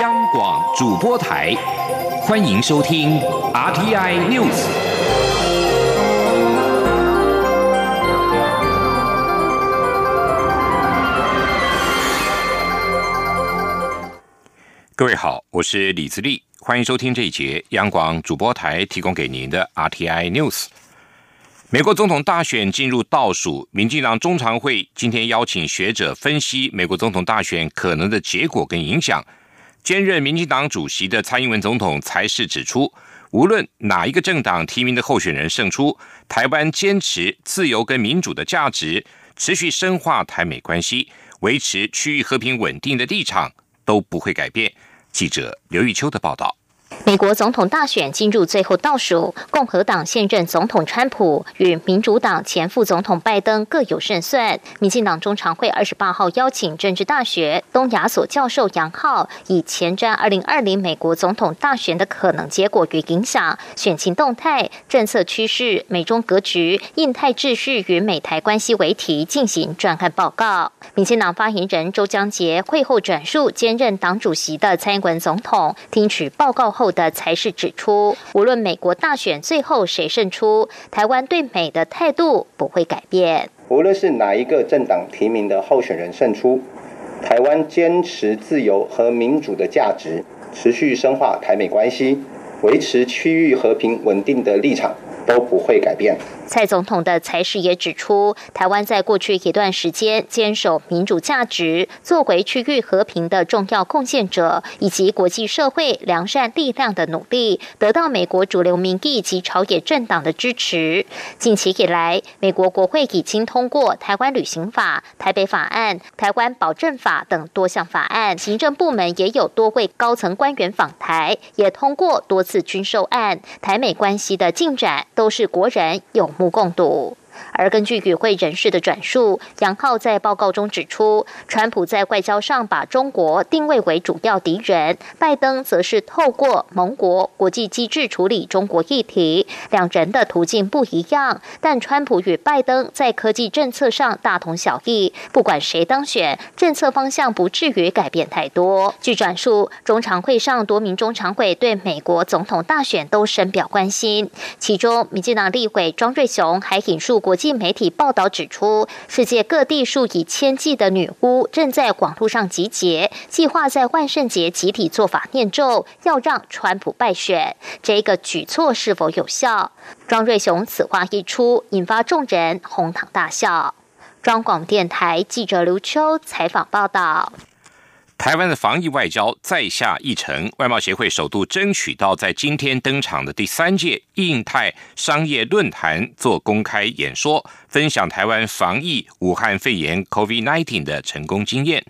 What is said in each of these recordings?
央广主播台，欢迎收听 RTI News。各位好，我是李自立，欢迎收听这一节央广主播台提供给您的 RTI News。美国总统大选进入倒数，民进党中常会今天邀请学者分析美国总统大选可能的结果跟影响。兼任民进党主席的蔡英文总统才是指出，无论哪一个政党提名的候选人胜出，台湾坚持自由跟民主的价值，持续深化台美关系，维持区域和平稳定的立场都不会改变。记者刘玉秋的报道。美国总统大选进入最后倒数，共和党现任总统川普与民主党前副总统拜登各有胜算。民进党中常会二十八号邀请政治大学东亚所教授杨浩，以前瞻二零二零美国总统大选的可能结果与影响、选情动态、政策趋势、美中格局、印太秩序与美台关系为题进行专案报告。民进党发言人周江杰会后转述兼任党主席的蔡英文总统听取报告后。的才是指出，无论美国大选最后谁胜出，台湾对美的态度不会改变。无论是哪一个政党提名的候选人胜出，台湾坚持自由和民主的价值，持续深化台美关系，维持区域和平稳定的立场都不会改变。蔡总统的才是也指出，台湾在过去一段时间坚守民主价值，作为区域和平的重要贡献者，以及国际社会良善力量的努力，得到美国主流民意及朝野政党的支持。近期以来，美国国会已经通过《台湾旅行法》《台北法案》《台湾保证法》等多项法案，行政部门也有多位高层官员访台，也通过多次军售案。台美关系的进展都是国人有。目共睹。而根据与会人士的转述，杨浩在报告中指出，川普在外交上把中国定位为主要敌人，拜登则是透过盟国国际机制处理中国议题。两人的途径不一样，但川普与拜登在科技政策上大同小异。不管谁当选，政策方向不至于改变太多。据转述，中常会上多名中常委对美国总统大选都深表关心，其中民进党立委庄瑞雄还引述。国际媒体报道指出，世界各地数以千计的女巫正在网络上集结，计划在万圣节集体做法念咒，要让川普败选。这个举措是否有效？庄瑞雄此话一出，引发众人哄堂大笑。中广电台记者刘秋采访报道。台湾的防疫外交再下一城，外贸协会首度争取到在今天登场的第三届印太商业论坛做公开演说，分享台湾防疫武汉肺炎 （COVID-19） 的成功经验。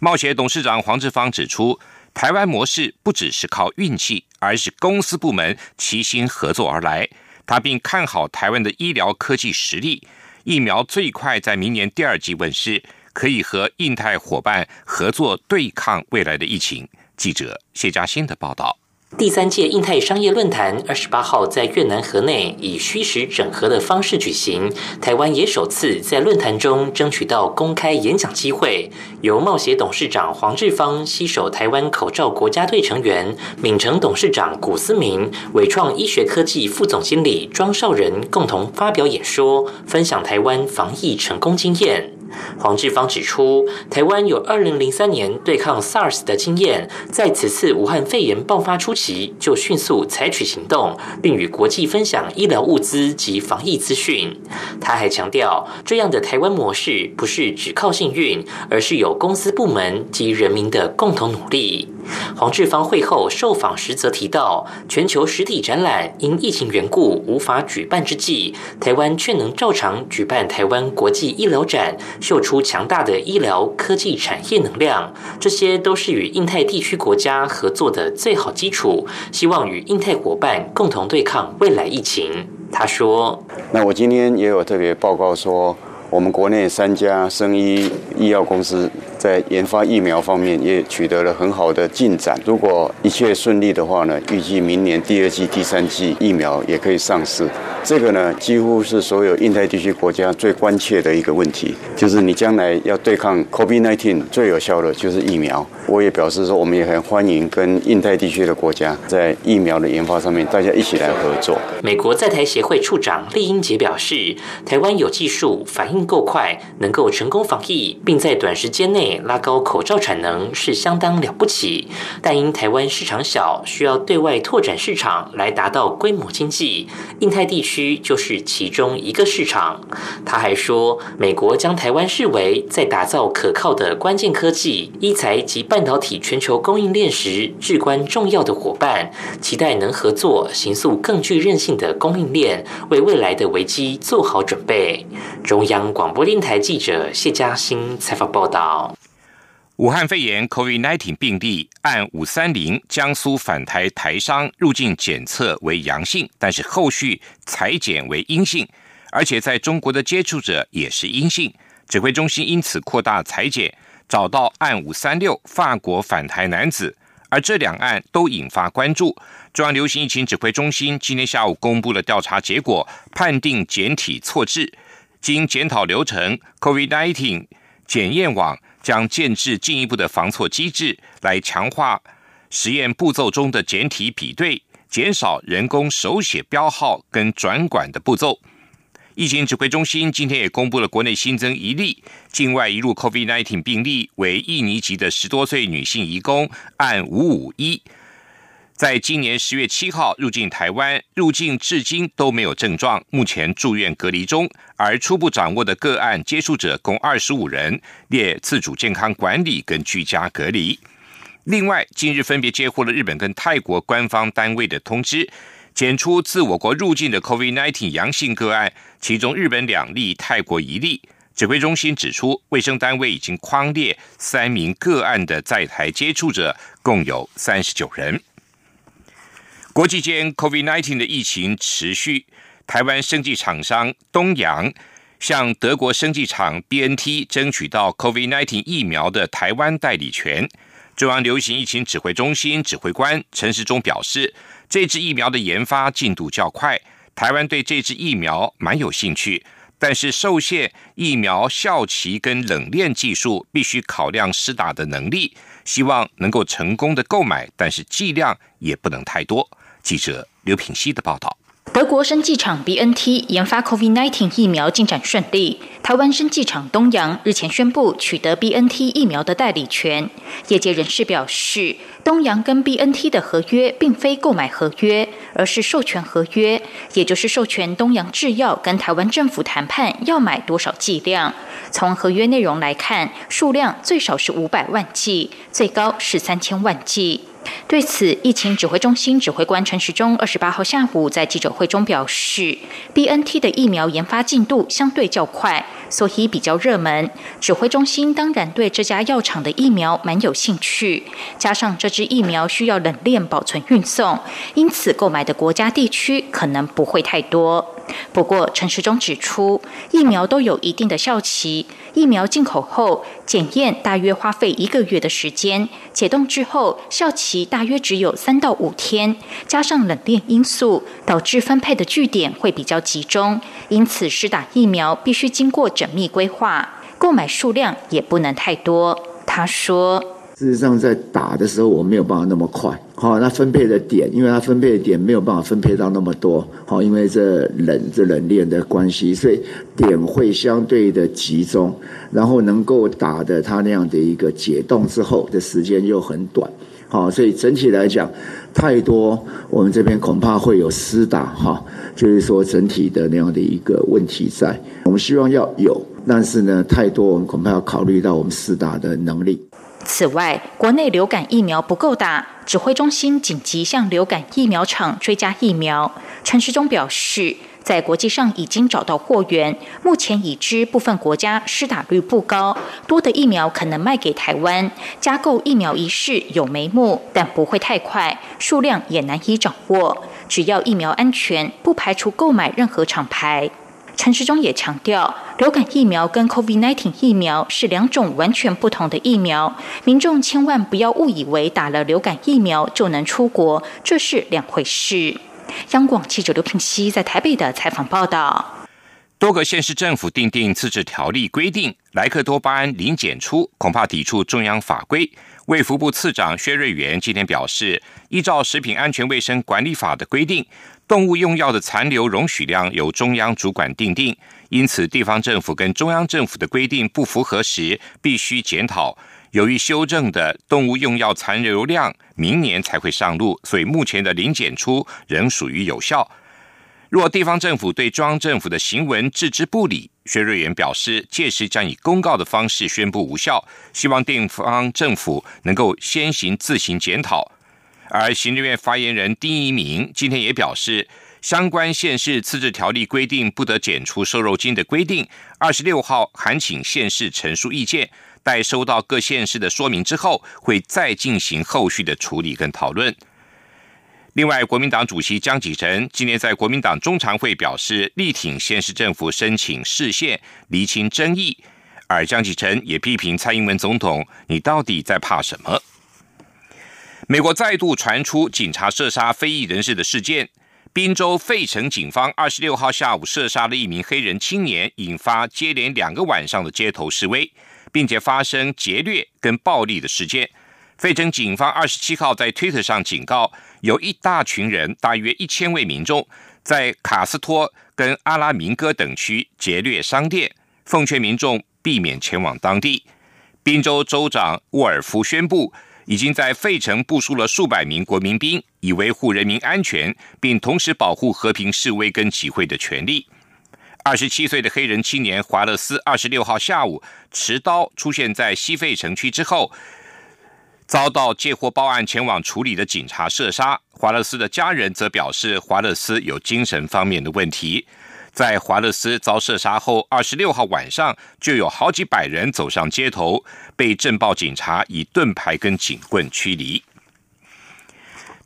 贸协董事长黄志芳指出，台湾模式不只是靠运气，而是公司部门齐心合作而来。他并看好台湾的医疗科技实力，疫苗最快在明年第二季问世。可以和印太伙伴合作对抗未来的疫情。记者谢嘉欣的报道。第三届印太商业论坛二十八号在越南河内以虚实整合的方式举行，台湾也首次在论坛中争取到公开演讲机会。由贸协董事长黄志芳携手台湾口罩国家队成员闽城董事长古思明、伟创医学科技副总经理庄少仁共同发表演说，分享台湾防疫成功经验。黄志芳指出，台湾有二零零三年对抗 SARS 的经验，在此次武汉肺炎爆发初期就迅速采取行动，并与国际分享医疗物资及防疫资讯。他还强调，这样的台湾模式不是只靠幸运，而是有公司部门及人民的共同努力。黄志芳会后受访时则提到，全球实体展览因疫情缘故无法举办之际，台湾却能照常举办台湾国际医疗展，秀出强大的医疗科技产业能量。这些都是与印太地区国家合作的最好基础。希望与印太伙伴共同对抗未来疫情。他说：“那我今天也有特别报告说，我们国内三家生医医药公司。”在研发疫苗方面也取得了很好的进展。如果一切顺利的话呢，预计明年第二季、第三季疫苗也可以上市。这个呢，几乎是所有印太地区国家最关切的一个问题，就是你将来要对抗 COVID-19 最有效的就是疫苗。我也表示说，我们也很欢迎跟印太地区的国家在疫苗的研发上面，大家一起来合作。美国在台协会处长厉英杰表示，台湾有技术，反应够快，能够成功防疫，并在短时间内拉高口罩产能，是相当了不起。但因台湾市场小，需要对外拓展市场来达到规模经济，印太地区就是其中一个市场。他还说，美国将台湾视为在打造可靠的关键科技、医材及半。导体全球供应链时至关重要的伙伴，期待能合作，形塑更具韧性的供应链，为未来的危机做好准备。中央广播电台记者谢嘉欣采访报道：武汉肺炎 COVID-19 病例按五三零江苏返台台商入境检测为阳性，但是后续裁检为阴性，而且在中国的接触者也是阴性，指挥中心因此扩大裁检。找到案五三六法国返台男子，而这两案都引发关注。中央流行疫情指挥中心今天下午公布了调查结果，判定检体错置。经检讨流程，COVID-19 检验网将建制进一步的防错机制，来强化实验步骤中的简体比对，减少人工手写标号跟转管的步骤。疫情指挥中心今天也公布了国内新增一例境外移入 COVID-19 病例，为印尼籍的十多岁女性移工，按五五一，在今年十月七号入境台湾，入境至今都没有症状，目前住院隔离中。而初步掌握的个案接触者共二十五人，列自主健康管理跟居家隔离。另外，近日分别接获了日本跟泰国官方单位的通知。检出自我国入境的 COVID-19 阳性个案，其中日本两例，泰国一例。指挥中心指出，卫生单位已经框列三名个案的在台接触者，共有三十九人。国际间 COVID-19 的疫情持续，台湾生技厂商东洋向德国生技厂 BNT 争取到 COVID-19 疫苗的台湾代理权。中央流行疫情指挥中心指挥官陈时中表示。这支疫苗的研发进度较快，台湾对这支疫苗蛮有兴趣，但是受限疫苗效期跟冷链技术，必须考量施打的能力，希望能够成功的购买，但是剂量也不能太多。记者刘品希的报道。德国生技厂 BNT 研发 COVID-19 疫苗进展顺利，台湾生技厂东洋日前宣布取得 BNT 疫苗的代理权。业界人士表示，东洋跟 BNT 的合约并非购买合约，而是授权合约，也就是授权东洋制药跟台湾政府谈判要买多少剂量。从合约内容来看，数量最少是五百万剂，最高是三千万剂。对此，疫情指挥中心指挥官陈时中二十八号下午在记者会中表示，B N T 的疫苗研发进度相对较快，所以比较热门。指挥中心当然对这家药厂的疫苗蛮有兴趣，加上这支疫苗需要冷链保存运送，因此购买的国家地区可能不会太多。不过，陈时中指出，疫苗都有一定的效期，疫苗进口后检验大约花费一个月的时间，解冻之后效期大约只有三到五天，加上冷链因素，导致分配的据点会比较集中，因此施打疫苗必须经过缜密规划，购买数量也不能太多。他说。事实上，在打的时候，我没有办法那么快。好，那分配的点，因为它分配的点没有办法分配到那么多。好，因为这冷这冷链的关系，所以点会相对的集中，然后能够打的它那样的一个解冻之后的时间又很短。好，所以整体来讲，太多我们这边恐怕会有私打哈，就是说整体的那样的一个问题在。我们希望要有，但是呢，太多我们恐怕要考虑到我们私打的能力。此外，国内流感疫苗不够打，指挥中心紧急向流感疫苗厂追加疫苗。陈时中表示，在国际上已经找到货源，目前已知部分国家施打率不高，多的疫苗可能卖给台湾。加购疫苗一事有眉目，但不会太快，数量也难以掌握。只要疫苗安全，不排除购买任何厂牌。陈时中也强调，流感疫苗跟 COVID-19 疫苗是两种完全不同的疫苗，民众千万不要误以为打了流感疫苗就能出国，这是两回事。央广记者刘品熙在台北的采访报道。多个县市政府订定自治条例规定，莱克多巴胺零检出，恐怕抵触中央法规。卫福部次长薛瑞元今天表示，依照食品安全卫生管理法的规定，动物用药的残留容许量由中央主管定定，因此地方政府跟中央政府的规定不符合时，必须检讨。由于修正的动物用药残留量明年才会上路，所以目前的零检出仍属于有效。若地方政府对中央政府的行文置之不理，薛瑞元表示，届时将以公告的方式宣布无效。希望地方政府能够先行自行检讨。而行政院发言人丁一鸣今天也表示，相关县市自治条例规定不得检出瘦肉精的规定，二十六号函请县市陈述意见，在收到各县市的说明之后，会再进行后续的处理跟讨论。另外，国民党主席江启臣今年在国民党中常会表示，力挺县市政府申请市县厘清争议。而江启臣也批评蔡英文总统：“你到底在怕什么？”美国再度传出警察射杀非裔人士的事件，宾州费城警方二十六号下午射杀了一名黑人青年，引发接连两个晚上的街头示威，并且发生劫掠跟暴力的事件。费城警方二十七号在推特上警告，有一大群人，大约一千位民众，在卡斯托跟阿拉明哥等区劫掠商店，奉劝民众避免前往当地。宾州州长沃尔夫宣布，已经在费城部署了数百名国民兵，以维护人民安全，并同时保护和平示威跟集会的权利。二十七岁的黑人青年华勒斯二十六号下午持刀出现在西费城区之后。遭到借货报案前往处理的警察射杀，华勒斯的家人则表示华勒斯有精神方面的问题。在华勒斯遭射杀后，二十六号晚上就有好几百人走上街头，被镇暴警察以盾牌跟警棍驱离。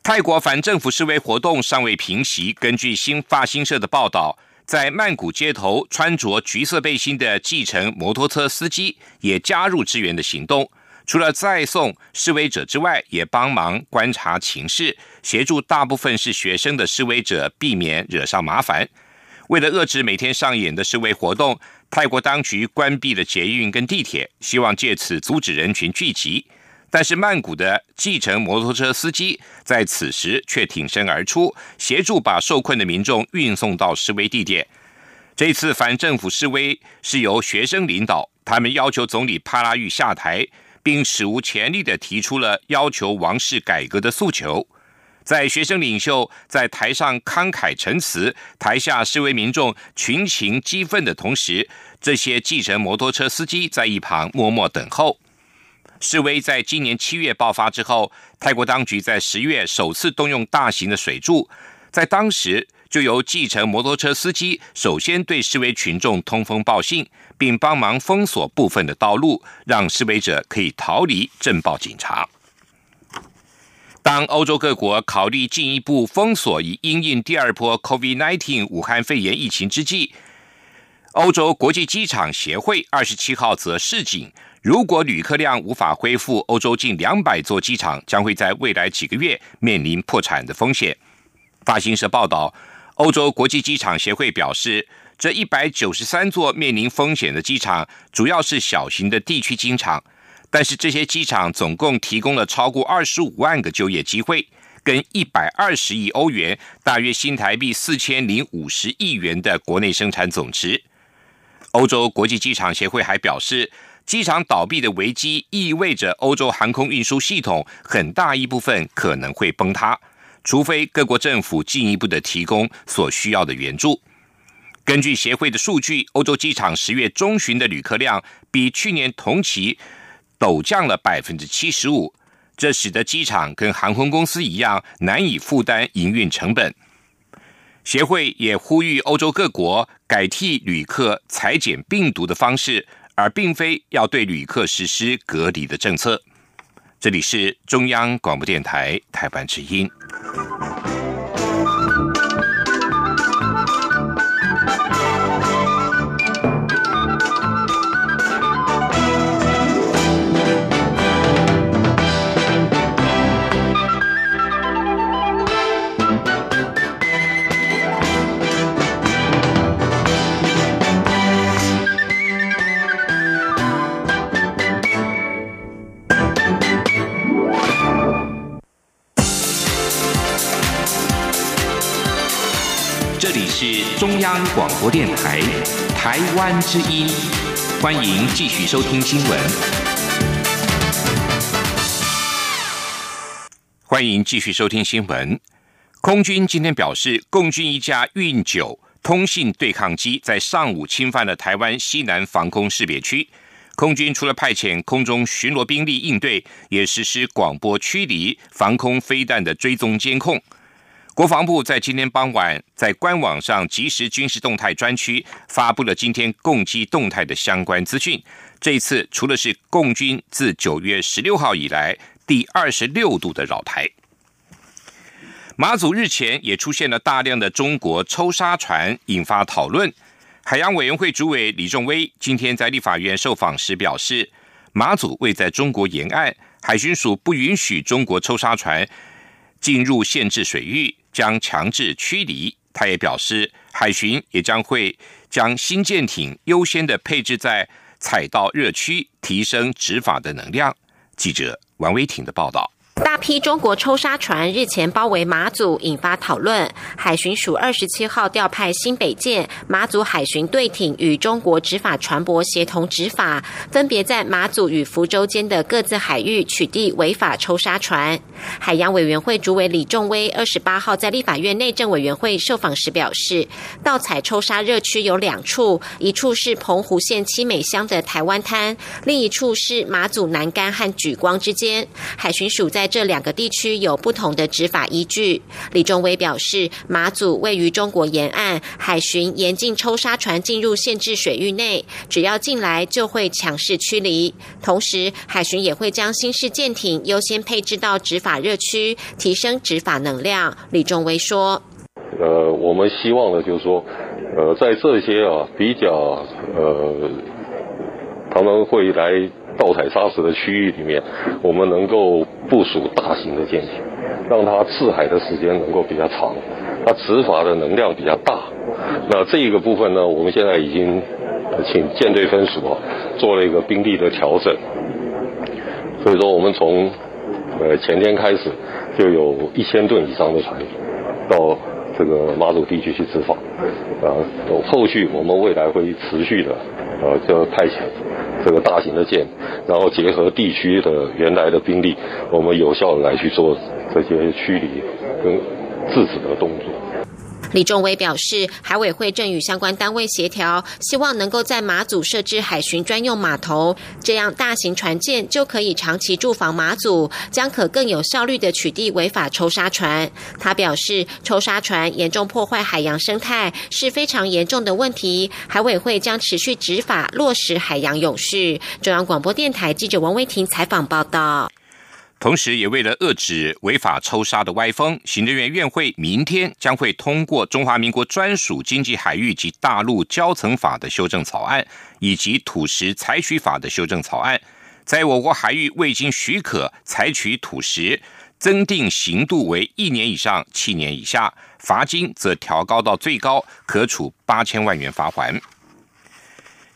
泰国反政府示威活动尚未平息，根据新发新社的报道，在曼谷街头穿着橘色背心的计程摩托车司机也加入支援的行动。除了再送示威者之外，也帮忙观察情势，协助大部分是学生的示威者避免惹上麻烦。为了遏制每天上演的示威活动，泰国当局关闭了捷运跟地铁，希望借此阻止人群聚集。但是曼谷的计程摩托车司机在此时却挺身而出，协助把受困的民众运送到示威地点。这次反政府示威是由学生领导，他们要求总理帕拉育下台。并史无前例的提出了要求王室改革的诉求，在学生领袖在台上慷慨陈词，台下示威民众群情激愤的同时，这些计程摩托车司机在一旁默默等候。示威在今年七月爆发之后，泰国当局在十月首次动用大型的水柱，在当时。就由计程摩托车司机首先对示威群众通风报信，并帮忙封锁部分的道路，让示威者可以逃离镇暴警察。当欧洲各国考虑进一步封锁以因应第二波 COVID-19 武汉肺炎疫情之际，欧洲国际机场协会二十七号则示警，如果旅客量无法恢复，欧洲近两百座机场将会在未来几个月面临破产的风险。法新社报道。欧洲国际机场协会表示，这一百九十三座面临风险的机场，主要是小型的地区机场，但是这些机场总共提供了超过二十五万个就业机会，跟一百二十亿欧元（大约新台币四千零五十亿元）的国内生产总值。欧洲国际机场协会还表示，机场倒闭的危机意味着欧洲航空运输系统很大一部分可能会崩塌。除非各国政府进一步的提供所需要的援助。根据协会的数据，欧洲机场十月中旬的旅客量比去年同期陡降了百分之七十五，这使得机场跟航空公司一样难以负担营运成本。协会也呼吁欧洲各国改替旅客裁剪病毒的方式，而并非要对旅客实施隔离的政策。这里是中央广播电台台湾之音。是中央广播电台台湾之音，欢迎继续收听新闻。欢迎继续收听新闻。空军今天表示，共军一架运九通信对抗机在上午侵犯了台湾西南防空识别区。空军除了派遣空中巡逻兵力应对，也实施广播驱离、防空飞弹的追踪监控。国防部在今天傍晚在官网上即时军事动态专区发布了今天共机动态的相关资讯。这一次除了是共军自九月十六号以来第二十六度的扰台，马祖日前也出现了大量的中国抽沙船，引发讨论。海洋委员会主委李仲威今天在立法院受访时表示，马祖位在中国沿岸，海巡署不允许中国抽沙船进入限制水域。将强制驱离。他也表示，海巡也将会将新舰艇优先的配置在采到热区，提升执法的能量。记者王威婷的报道。大批中国抽沙船日前包围马祖，引发讨论。海巡署二十七号调派新北舰、马祖海巡队艇与中国执法船舶协同执法，分别在马祖与福州间的各自海域取缔违法抽沙船。海洋委员会主委李仲威二十八号在立法院内政委员会受访时表示，盗采抽沙热区有两处，一处是澎湖县七美乡的台湾滩，另一处是马祖南干和举光之间。海巡署在这两个地区有不同的执法依据。李仲威表示，马祖位于中国沿岸，海巡严禁抽沙船进入限制水域内，只要进来就会强势驱离。同时，海巡也会将新式舰艇优先配置到执法热区，提升执法能量。李仲威说：“呃，我们希望的就是说，呃，在这些啊比较呃，他们会来。”盗采砂石的区域里面，我们能够部署大型的舰艇，让它刺海的时间能够比较长，它执法的能量比较大。那这一个部分呢，我们现在已经请舰队分署做了一个兵力的调整。所以说，我们从呃前天开始就有一千吨以上的船到这个马鲁地区去执法，啊，后续我们未来会持续的呃就派遣。这个大型的舰，然后结合地区的原来的兵力，我们有效的来去做这些驱离跟制止的动作。李仲威表示，海委会正与相关单位协调，希望能够在马祖设置海巡专用码头，这样大型船舰就可以长期驻防马祖，将可更有效率的取缔违法抽沙船。他表示，抽沙船严重破坏海洋生态是非常严重的问题，海委会将持续执法，落实海洋永续。中央广播电台记者王威婷采访报道。同时，也为了遏制违法抽沙的歪风，行政院院会明天将会通过《中华民国专属经济海域及大陆交层法》的修正草案，以及土石采取法的修正草案。在我国海域未经许可采取土石，增定刑度为一年以上七年以下，罚金则调高到最高可处八千万元罚款。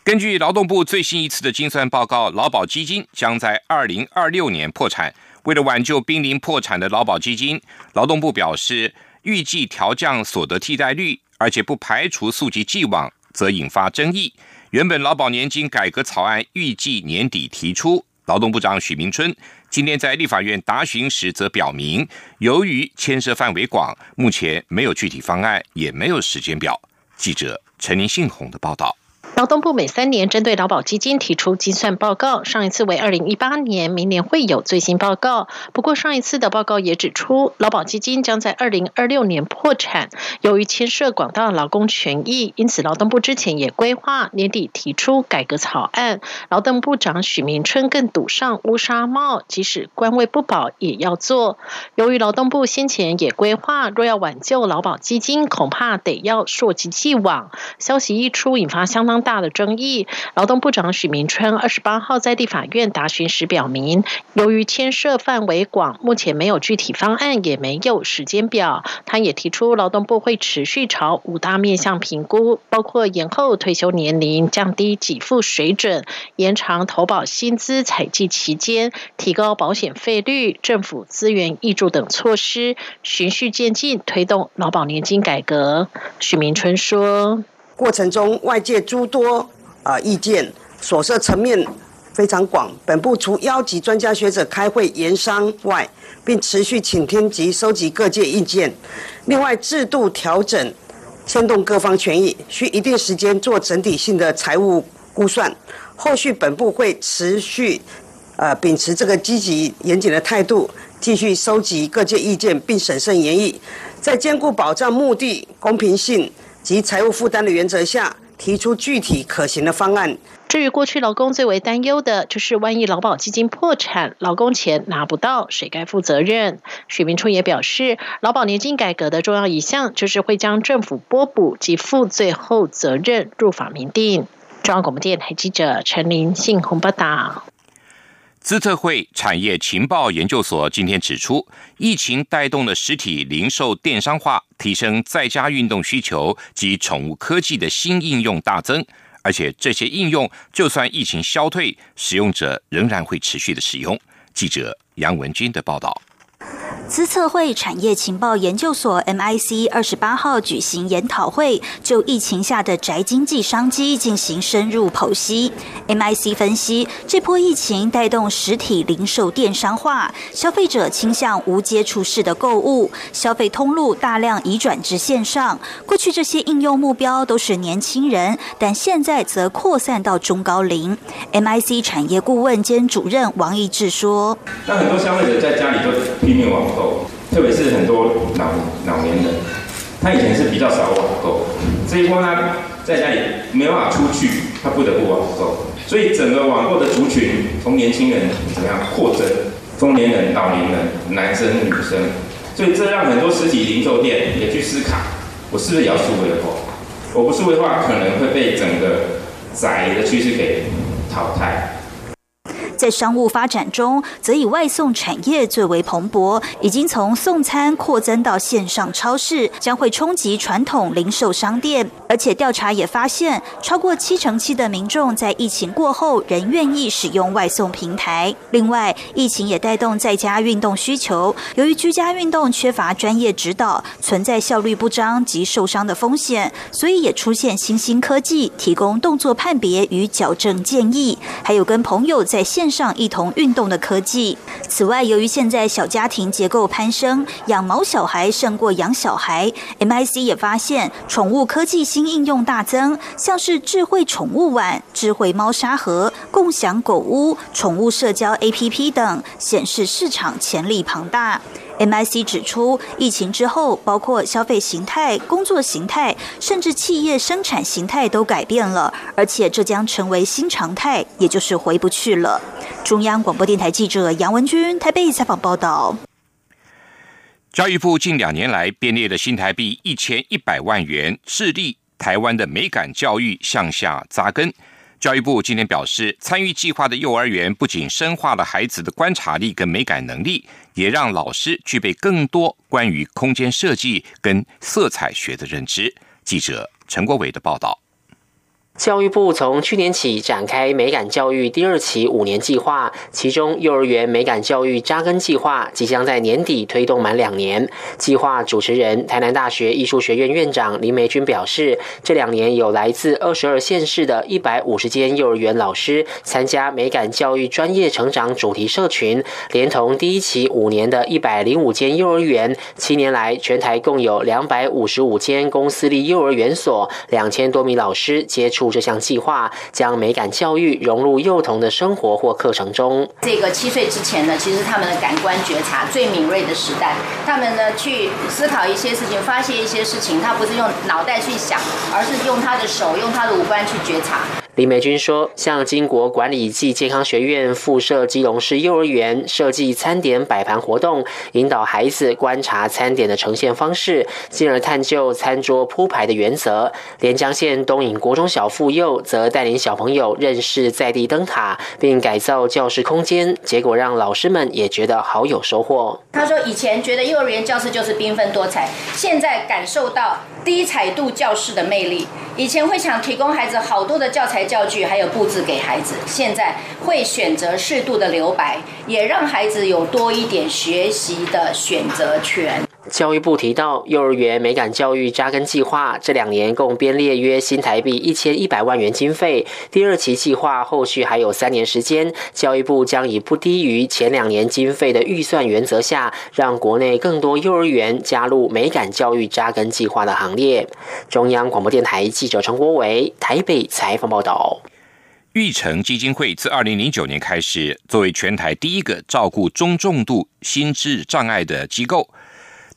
根据劳动部最新一次的精算报告，劳保基金将在二零二六年破产。为了挽救濒临破产的劳保基金，劳动部表示，预计调降所得替代率，而且不排除溯及既往，则引发争议。原本劳保年金改革草案预计年底提出，劳动部长许明春今天在立法院答询时则表明，由于牵涉范围广，目前没有具体方案，也没有时间表。记者陈林信宏的报道。劳动部每三年针对劳保基金提出精算报告，上一次为二零一八年，明年会有最新报告。不过上一次的报告也指出，劳保基金将在二零二六年破产。由于牵涉广大劳工权益，因此劳动部之前也规划年底提出改革草案。劳动部长许明春更赌上乌纱帽，即使官位不保也要做。由于劳动部先前也规划，若要挽救劳保基金，恐怕得要溯及既往。消息一出，引发相当。大的争议。劳动部长许明春二十八号在地法院答询时表明，由于牵涉范围广，目前没有具体方案，也没有时间表。他也提出，劳动部会持续朝五大面向评估，包括延后退休年龄、降低给付水准、延长投保薪资采计期间、提高保险费率、政府资源挹注等措施，循序渐进推动劳保年金改革。许明春说：“过程中外界诸多啊意见，所涉层面非常广。本部除邀集专家学者开会研商外，并持续倾听及收集各界意见。另外，制度调整牵动各方权益，需一定时间做整体性的财务估算。后续本部会持续呃秉持这个积极严谨的态度，继续收集各界意见，并审慎研议。”在兼顾保障目的、公平性及财务负担的原则下，提出具体可行的方案。至于过去劳工最为担忧的，就是万一劳保基金破产，劳工钱拿不到，谁该负责任？许明初也表示，劳保年金改革的重要一项，就是会将政府拨补及负最后责任入法明定。中央广播电台记者陈林信鸿报道。资特会产业情报研究所今天指出，疫情带动了实体零售电商化，提升在家运动需求及宠物科技的新应用大增，而且这些应用就算疫情消退，使用者仍然会持续的使用。记者杨文军的报道。资策会产业情报研究所 （MIC） 二十八号举行研讨会，就疫情下的宅经济商机进行深入剖析。MIC 分析，这波疫情带动实体零售电商化，消费者倾向无接触式的购物，消费通路大量移转至线上。过去这些应用目标都是年轻人，但现在则扩散到中高龄。MIC 产业顾问兼主任王义志说：“那很多消费者在家里就拼命网。”购，特别是很多老老年人，他以前是比较少网购，这一波呢，在家里没办法出去，他不得不网购，所以整个网购的族群从年轻人怎么样扩增，中年人、老年人、男生、女生，所以这让很多实体零售店也去思考，我是不是也要数位化？我不数位化，可能会被整个宅的趋势给淘汰。在商务发展中，则以外送产业最为蓬勃，已经从送餐扩增到线上超市，将会冲击传统零售商店。而且调查也发现，超过七成七的民众在疫情过后仍愿意使用外送平台。另外，疫情也带动在家运动需求，由于居家运动缺乏专业指导，存在效率不彰及受伤的风险，所以也出现新兴科技提供动作判别与矫正建议，还有跟朋友在线。上一同运动的科技。此外，由于现在小家庭结构攀升，养毛小孩胜过养小孩，MIC 也发现宠物科技新应用大增，像是智慧宠物碗、智慧猫砂盒、共享狗屋、宠物社交 APP 等，显示市场潜力庞大。MIC 指出，疫情之后，包括消费形态、工作形态，甚至企业生产形态都改变了，而且这将成为新常态，也就是回不去了。中央广播电台记者杨文君台北采访报道。教育部近两年来编列的新台币一千一百万元，致力台湾的美感教育向下扎根。教育部今天表示，参与计划的幼儿园不仅深化了孩子的观察力跟美感能力，也让老师具备更多关于空间设计跟色彩学的认知。记者陈国伟的报道。教育部从去年起展开美感教育第二期五年计划，其中幼儿园美感教育扎根计划即将在年底推动满两年。计划主持人台南大学艺术学院院长林梅君表示，这两年有来自二十二县市的一百五十间幼儿园老师参加美感教育专业成长主题社群，连同第一期五年的一百零五间幼儿园，七年来全台共有两百五十五间公私立幼儿园所，两千多名老师接触。这项计划将美感教育融入幼童的生活或课程中。这个七岁之前呢，其实他们的感官觉察最敏锐的时代，他们呢去思考一些事情，发现一些事情，他不是用脑袋去想，而是用他的手、用他的五官去觉察。李美君说：“像金国管理暨健康学院附设基隆市幼儿园设计餐点摆盘活动，引导孩子观察餐点的呈现方式，进而探究餐桌铺排的原则。连江县东引国中小妇幼则带领小朋友认识在地灯塔，并改造教室空间，结果让老师们也觉得好有收获。他说：“以前觉得幼儿园教室就是缤纷多彩，现在感受到低彩度教室的魅力。以前会想提供孩子好多的教材。”教具还有布置给孩子，现在会选择适度的留白，也让孩子有多一点学习的选择权。教育部提到，幼儿园美感教育扎根计划这两年共编列约新台币一千一百万元经费。第二期计划后续还有三年时间，教育部将以不低于前两年经费的预算原则下，让国内更多幼儿园加入美感教育扎根计划的行列。中央广播电台记者陈国伟台北采访报道。育成基金会自二零零九年开始，作为全台第一个照顾中重度心智障碍的机构。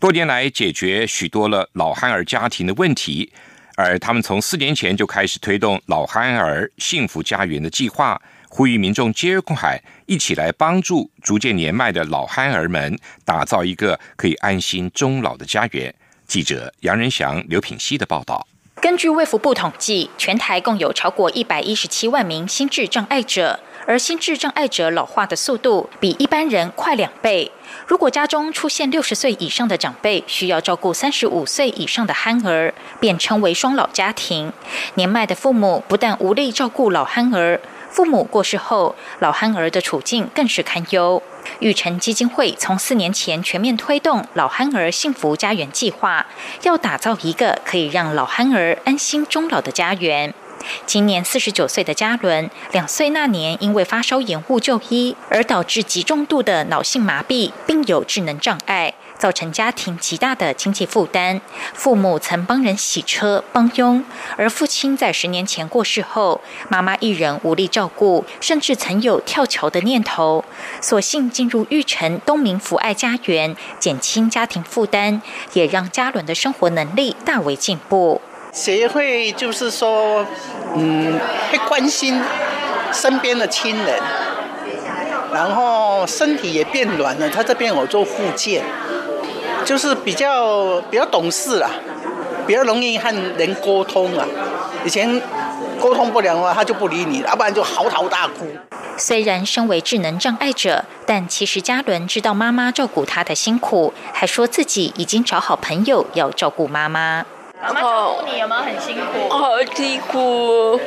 多年来，解决许多了老憨儿家庭的问题，而他们从四年前就开始推动老憨儿幸福家园的计划，呼吁民众接快，一起来帮助逐渐年迈的老憨儿们，打造一个可以安心终老的家园。记者杨仁祥、刘品希的报道。根据卫福部统计，全台共有超过一百一十七万名心智障碍者，而心智障碍者老化的速度比一般人快两倍。如果家中出现六十岁以上的长辈需要照顾三十五岁以上的憨儿，便称为双老家庭。年迈的父母不但无力照顾老憨儿，父母过世后，老憨儿的处境更是堪忧。玉成基金会从四年前全面推动老憨儿幸福家园计划，要打造一个可以让老憨儿安心终老的家园。今年四十九岁的嘉伦，两岁那年因为发烧延误就医，而导致极重度的脑性麻痹，并有智能障碍，造成家庭极大的经济负担。父母曾帮人洗车帮佣，而父亲在十年前过世后，妈妈一人无力照顾，甚至曾有跳桥的念头。所幸进入玉成东明福爱家园，减轻家庭负担，也让嘉伦的生活能力大为进步。协会就是说，嗯，会关心身边的亲人，然后身体也变软了。他这边我做复健，就是比较比较懂事啦，比较容易和人沟通啊。以前沟通不良的话，他就不理你，要不然就嚎啕大哭。虽然身为智能障碍者，但其实嘉伦知道妈妈照顾他的辛苦，还说自己已经找好朋友要照顾妈妈。妈妈照顾你有没有很辛苦？好辛苦。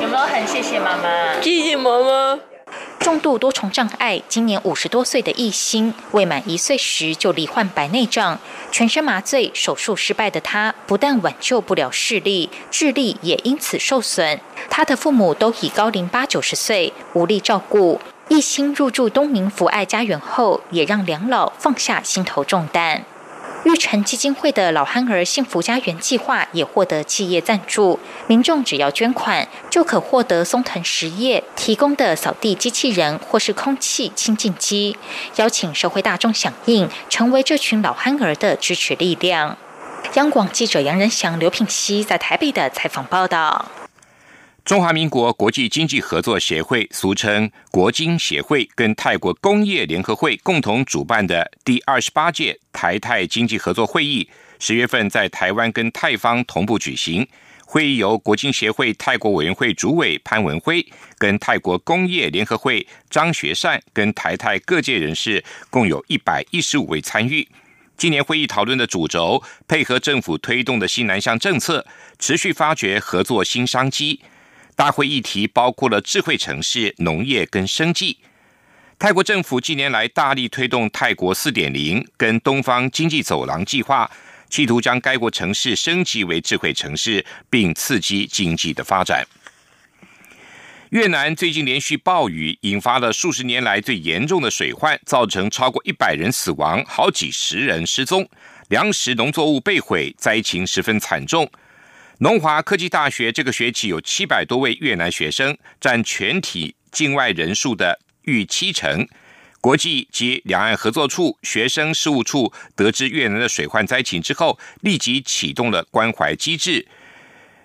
有没有很谢谢妈妈？谢谢妈妈。重度多重障碍，今年五十多岁的艺兴，未满一岁时就罹患白内障，全身麻醉，手术失败的他，不但挽救不了视力，智力也因此受损。他的父母都已高龄八九十岁，无力照顾。艺兴入住东明福爱家园后，也让两老放下心头重担。玉成基金会的老憨儿幸福家园计划也获得企业赞助，民众只要捐款，就可获得松藤实业提供的扫地机器人或是空气清净机，邀请社会大众响应，成为这群老憨儿的支持力量。央广记者杨仁祥、刘品熙在台北的采访报道。中华民国国际经济合作协会（俗称国经协会）跟泰国工业联合会共同主办的第二十八届台泰经济合作会议，十月份在台湾跟泰方同步举行。会议由国经协会泰国委员会主委潘文辉跟泰国工业联合会张学善跟台泰各界人士共有一百一十五位参与。今年会议讨论的主轴，配合政府推动的新南向政策，持续发掘合作新商机。大会议题包括了智慧城市、农业跟生计。泰国政府近年来大力推动泰国四点零跟东方经济走廊计划，企图将该国城市升级为智慧城市，并刺激经济的发展。越南最近连续暴雨，引发了数十年来最严重的水患，造成超过一百人死亡，好几十人失踪，粮食、农作物被毁，灾情十分惨重。农华科技大学这个学期有七百多位越南学生，占全体境外人数的逾七成。国际及两岸合作处学生事务处得知越南的水患灾情之后，立即启动了关怀机制，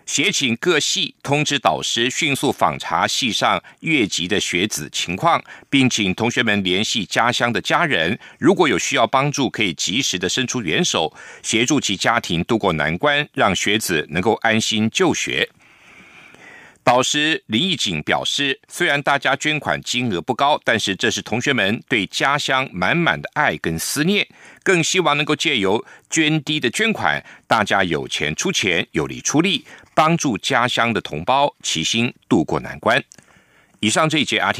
协请各系通知导师，迅速访查系上越级的学子情况，并请同学们联系家乡的家人，如果有需要帮助，可以及时的伸出援手，协助其家庭渡过难关，让学子能够安心就学。导师林义景表示，虽然大家捐款金额不高，但是这是同学们对家乡满满的爱跟思念，更希望能够借由捐低的捐款，大家有钱出钱，有力出力，帮助家乡的同胞齐心渡过难关。以上这一节阿天